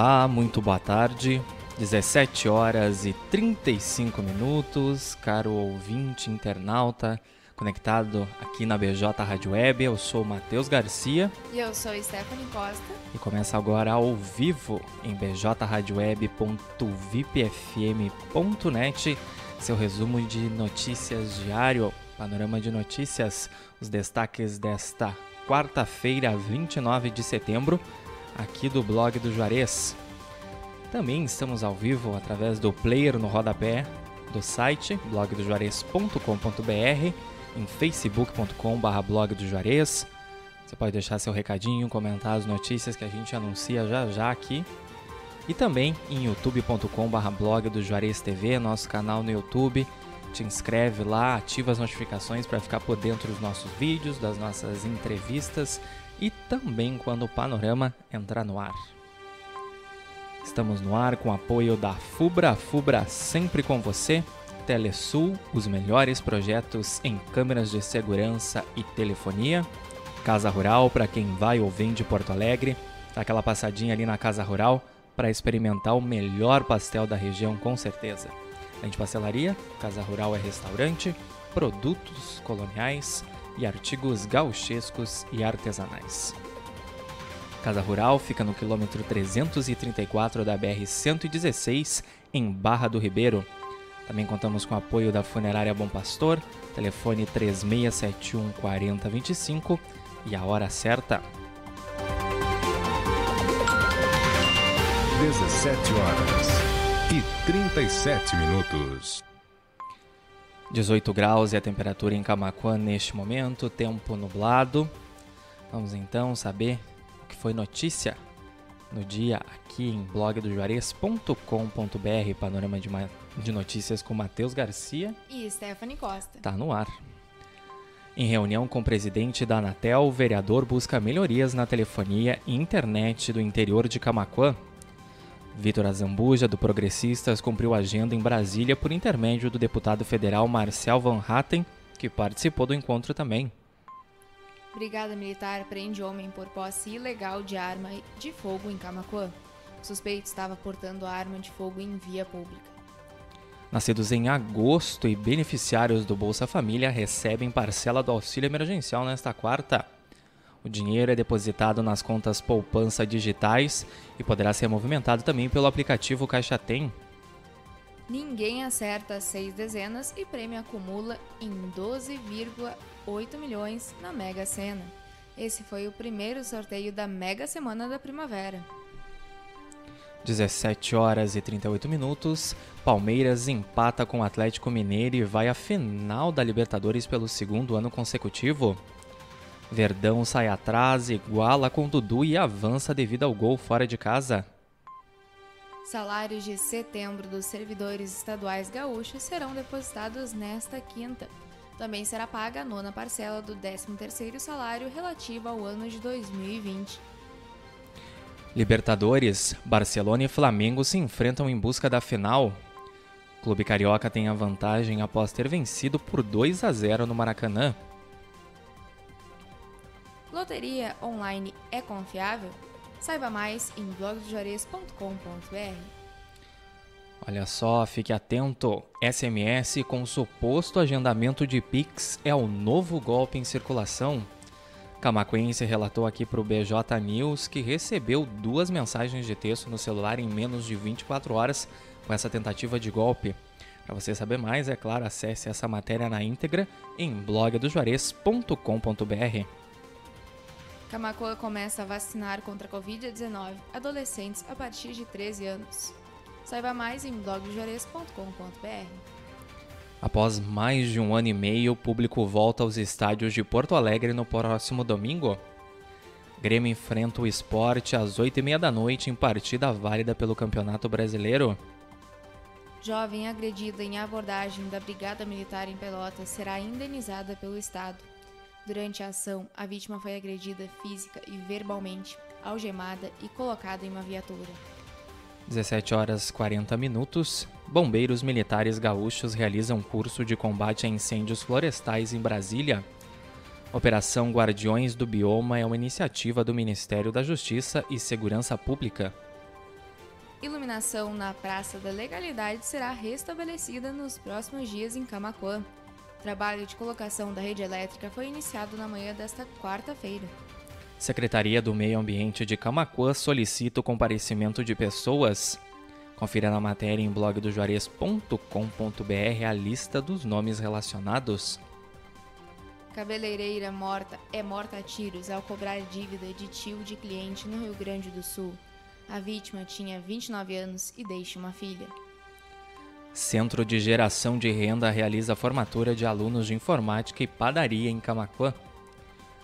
Olá, muito boa tarde. 17 horas e 35 minutos, caro ouvinte internauta conectado aqui na BJ Rádio Web. Eu sou Matheus Garcia. E eu sou Stephanie Costa. E começa agora ao vivo em bjradioweb.vipfm.net seu resumo de notícias diário, panorama de notícias, os destaques desta quarta-feira, 29 de setembro, aqui do blog do Juarez. Também estamos ao vivo através do player no rodapé do site blogdojuarez.com.br, em facebook.com.br blog do Juarez. Você pode deixar seu recadinho, comentar as notícias que a gente anuncia já já aqui. E também em youtube.com.br blog do Juarez TV, nosso canal no YouTube. Te inscreve lá, ativa as notificações para ficar por dentro dos nossos vídeos, das nossas entrevistas e também quando o panorama entrar no ar. Estamos no ar com apoio da Fubra, Fubra sempre com você. Telesul, os melhores projetos em câmeras de segurança e telefonia. Casa Rural, para quem vai ou vem de Porto Alegre, dá aquela passadinha ali na Casa Rural para experimentar o melhor pastel da região, com certeza. Além de pastelaria, Casa Rural é restaurante, produtos coloniais e artigos gauchescos e artesanais. Casa Rural fica no quilômetro 334 da BR-116, em Barra do Ribeiro. Também contamos com o apoio da Funerária Bom Pastor, telefone 3671 4025 e a hora certa. 17 horas e 37 minutos. 18 graus e a temperatura em Camacuã neste momento, tempo nublado. Vamos então saber foi notícia no dia aqui em blogdojuarez.com.br, panorama de, de notícias com Matheus Garcia e Stephanie Costa. Tá no ar. Em reunião com o presidente da Anatel, o vereador busca melhorias na telefonia e internet do interior de Camaquã. Vitor Azambuja, do Progressistas, cumpriu agenda em Brasília por intermédio do deputado federal Marcel Van Hatten, que participou do encontro também. Brigada Militar prende homem por posse ilegal de arma de fogo em Camacuã. O suspeito estava portando arma de fogo em via pública. Nascidos em agosto e beneficiários do Bolsa Família recebem parcela do auxílio emergencial nesta quarta. O dinheiro é depositado nas contas poupança digitais e poderá ser movimentado também pelo aplicativo Caixa Tem. Ninguém acerta seis dezenas e prêmio acumula em 12,8 milhões na Mega Sena. Esse foi o primeiro sorteio da Mega Semana da Primavera. 17 horas e 38 minutos. Palmeiras empata com o Atlético Mineiro e vai à final da Libertadores pelo segundo ano consecutivo. Verdão sai atrás, iguala com Dudu e avança devido ao gol fora de casa. Salários de setembro dos servidores estaduais gaúchos serão depositados nesta quinta. Também será paga a nona parcela do 13º salário relativo ao ano de 2020. Libertadores, Barcelona e Flamengo se enfrentam em busca da final. O Clube Carioca tem a vantagem após ter vencido por 2 a 0 no Maracanã. Loteria online é confiável? Saiba mais em blogdojores.com.br. Olha só, fique atento. SMS com suposto agendamento de Pix é o novo golpe em circulação. Camacuense relatou aqui para o BJ News que recebeu duas mensagens de texto no celular em menos de 24 horas com essa tentativa de golpe. Para você saber mais, é claro, acesse essa matéria na íntegra em blogdojuarez.com.br. Camacoa começa a vacinar contra a Covid-19 adolescentes a partir de 13 anos. Saiba mais em blogdojores.com.br. Após mais de um ano e meio, o público volta aos estádios de Porto Alegre no próximo domingo. Grêmio enfrenta o esporte às 8h30 da noite em partida válida pelo Campeonato Brasileiro. Jovem agredida em abordagem da Brigada Militar em Pelotas será indenizada pelo Estado. Durante a ação, a vítima foi agredida física e verbalmente, algemada e colocada em uma viatura. 17 horas 40 minutos. Bombeiros militares gaúchos realizam curso de combate a incêndios florestais em Brasília. Operação Guardiões do Bioma é uma iniciativa do Ministério da Justiça e Segurança Pública. Iluminação na Praça da Legalidade será restabelecida nos próximos dias em Camacuã. Trabalho de colocação da rede elétrica foi iniciado na manhã desta quarta-feira. Secretaria do Meio Ambiente de Camacuã solicita o comparecimento de pessoas. Confira na matéria em blogdojuarez.com.br a lista dos nomes relacionados. Cabeleireira morta é morta a tiros ao cobrar dívida de tio de cliente no Rio Grande do Sul. A vítima tinha 29 anos e deixa uma filha. Centro de Geração de Renda realiza a formatura de alunos de informática e padaria em Camacuã.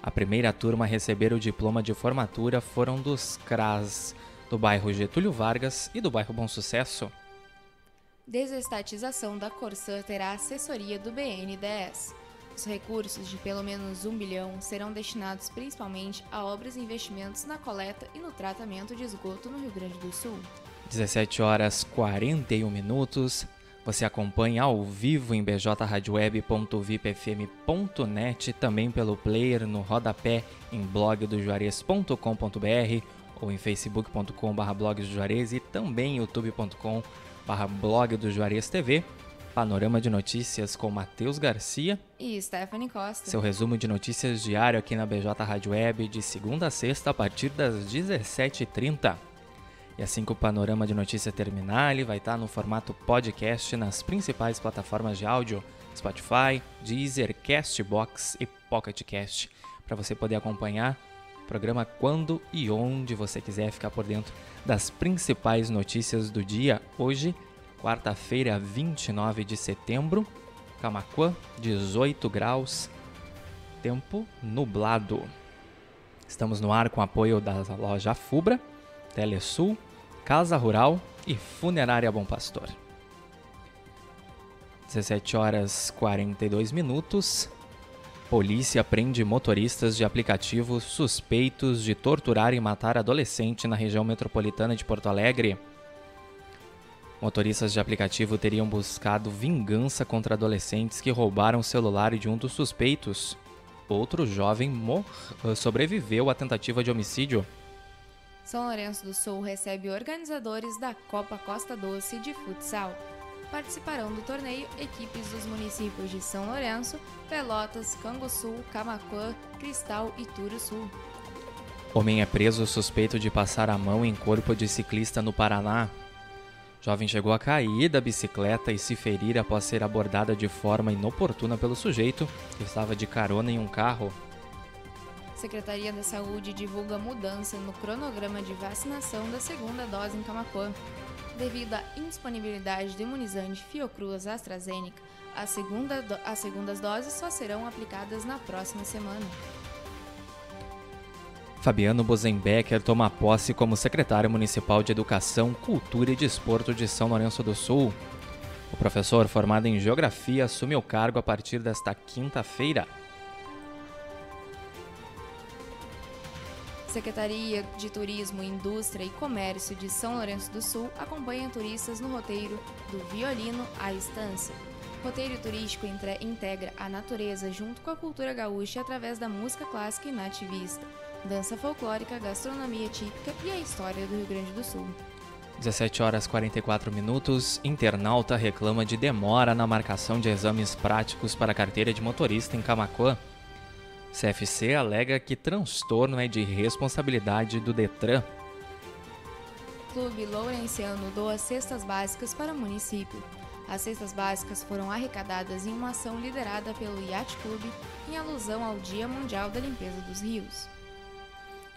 A primeira turma a receber o diploma de formatura foram dos CRAS, do bairro Getúlio Vargas e do bairro Bom Sucesso. Desestatização da Corsã terá assessoria do BNDES. Os recursos de pelo menos um bilhão serão destinados principalmente a obras e investimentos na coleta e no tratamento de esgoto no Rio Grande do Sul. 17 horas 41 minutos. Você acompanha ao vivo em bjradioweb.vipfm.net, também pelo player no rodapé em blogdojuarez.com.br ou em facebook.com.br blog do Juarez e também youtube.com.br blog do Juarez TV. Panorama de notícias com Matheus Garcia e Stephanie Costa. Seu resumo de notícias diário aqui na BJ Rádio Web de segunda a sexta a partir das 17h30. E assim que o panorama de notícia terminar, ele vai estar no formato podcast nas principais plataformas de áudio: Spotify, Deezer, Castbox e PocketCast, para você poder acompanhar o programa quando e onde você quiser ficar por dentro das principais notícias do dia. Hoje, quarta-feira, 29 de setembro, Camacuã, 18 graus, tempo nublado. Estamos no ar com apoio da loja Fubra, Telesul, Casa Rural e Funerária Bom Pastor. 17 horas 42 minutos. Polícia prende motoristas de aplicativos suspeitos de torturar e matar adolescente na região metropolitana de Porto Alegre. Motoristas de aplicativo teriam buscado vingança contra adolescentes que roubaram o celular de um dos suspeitos. Outro jovem sobreviveu à tentativa de homicídio. São Lourenço do Sul recebe organizadores da Copa Costa Doce de futsal. Participarão do torneio equipes dos municípios de São Lourenço, Pelotas, Canguçu, Camacuã, Cristal e Sul. Homem é preso suspeito de passar a mão em corpo de ciclista no Paraná. Jovem chegou a cair da bicicleta e se ferir após ser abordada de forma inoportuna pelo sujeito que estava de carona em um carro. Secretaria da Saúde divulga mudança no cronograma de vacinação da segunda dose em Camacuã. Devido à indisponibilidade do imunizante Fiocruz AstraZeneca, a segunda as segundas doses só serão aplicadas na próxima semana. Fabiano Bozenbecker toma posse como secretário municipal de Educação, Cultura e Desporto de São Lourenço do Sul. O professor, formado em Geografia, assume o cargo a partir desta quinta-feira. Secretaria de Turismo, Indústria e Comércio de São Lourenço do Sul acompanha turistas no roteiro do Violino à Estância. roteiro turístico integra a natureza junto com a cultura gaúcha através da música clássica e nativista, dança folclórica, gastronomia típica e a história do Rio Grande do Sul. 17 horas 44 minutos. Internauta reclama de demora na marcação de exames práticos para a carteira de motorista em Camacuã. CFC alega que transtorno é de responsabilidade do Detran. Clube Lourenciano doa cestas básicas para o município. As cestas básicas foram arrecadadas em uma ação liderada pelo Yacht Clube em alusão ao Dia Mundial da Limpeza dos Rios.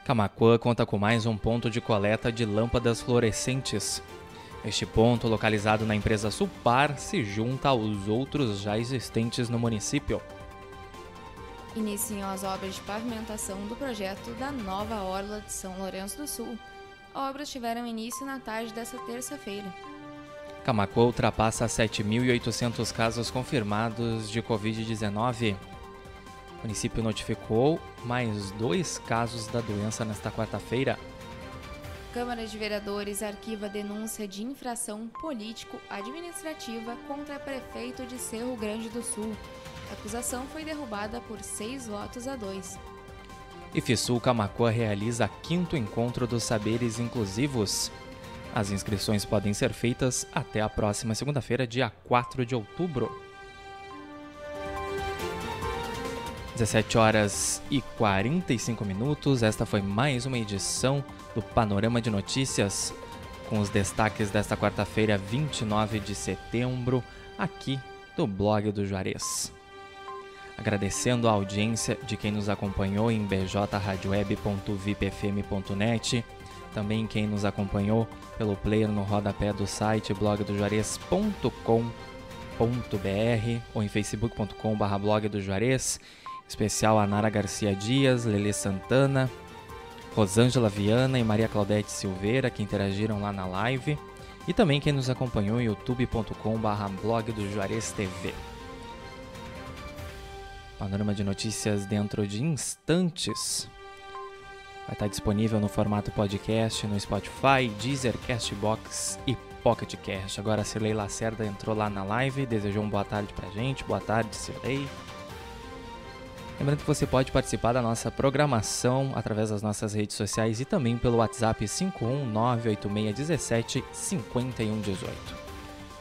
Camacuã conta com mais um ponto de coleta de lâmpadas fluorescentes. Este ponto, localizado na empresa Supar, se junta aos outros já existentes no município iniciam as obras de pavimentação do projeto da nova Orla de São Lourenço do Sul. Obras tiveram início na tarde desta terça-feira. Camacuã ultrapassa 7.800 casos confirmados de Covid-19. O município notificou mais dois casos da doença nesta quarta-feira. Câmara de Vereadores arquiva denúncia de infração político-administrativa contra prefeito de Cerro Grande do Sul. A acusação foi derrubada por seis votos a dois. IFSUL Camacuã realiza quinto encontro dos saberes inclusivos. As inscrições podem ser feitas até a próxima segunda-feira, dia 4 de outubro. 17 horas e 45 minutos. Esta foi mais uma edição do Panorama de Notícias com os destaques desta quarta-feira, 29 de setembro, aqui do blog do Juarez. Agradecendo a audiência de quem nos acompanhou em bjradioweb.vipfm.net, também quem nos acompanhou pelo player no rodapé do site blogdojuarez.com.br ou em facebook.com.br blog do Juarez, especial a Nara Garcia Dias, Lele Santana, Rosângela Viana e Maria Claudete Silveira, que interagiram lá na live, e também quem nos acompanhou em youtube.com.br blog do Juarez TV. Panorama de notícias dentro de instantes. Vai estar disponível no formato podcast no Spotify, Deezer, Castbox e Pocket Cast. Agora a Lacerda entrou lá na live, desejou uma boa tarde pra gente. Boa tarde, Cirlei. Lembrando que você pode participar da nossa programação através das nossas redes sociais e também pelo WhatsApp 51986175118.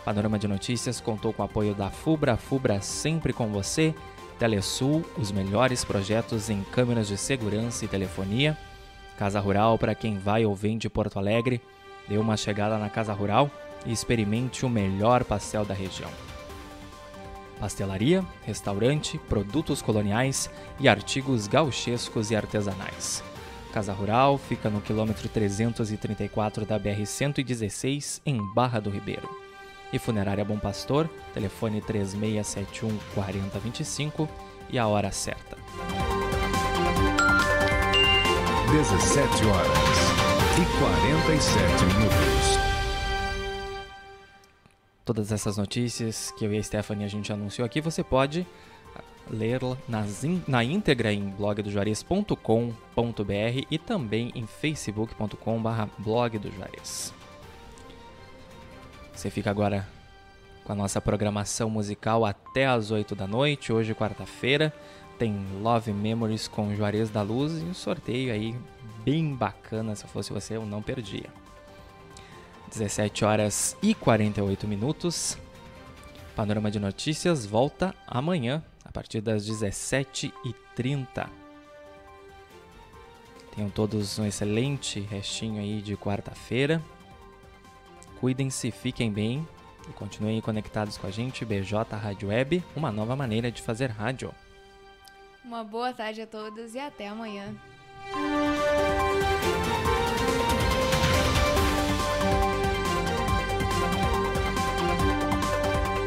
Panorama de Notícias contou com o apoio da FUBRA, FUBRA sempre com você, Telesul, os melhores projetos em câmeras de segurança e telefonia, Casa Rural para quem vai ou vem de Porto Alegre, dê uma chegada na Casa Rural e experimente o melhor pastel da região pastelaria, restaurante, produtos coloniais e artigos gauchescos e artesanais. Casa Rural fica no quilômetro 334 da BR-116, em Barra do Ribeiro. E Funerária Bom Pastor, telefone 3671 4025 e a hora certa. 17 horas e 47 minutos todas essas notícias que eu e a Stephanie a gente anunciou aqui, você pode ler na íntegra em blogdojuarez.com.br e também em facebook.com.br blog do Juarez. Você fica agora com a nossa programação musical até às 8 da noite, hoje quarta-feira. Tem Love Memories com Juarez da Luz e um sorteio aí bem bacana, se fosse você eu não perdia. 17 horas e 48 minutos. Panorama de Notícias volta amanhã, a partir das 17h30. Tenham todos um excelente restinho aí de quarta-feira. Cuidem-se, fiquem bem e continuem conectados com a gente. BJ Rádio Web, uma nova maneira de fazer rádio. Uma boa tarde a todos e até amanhã.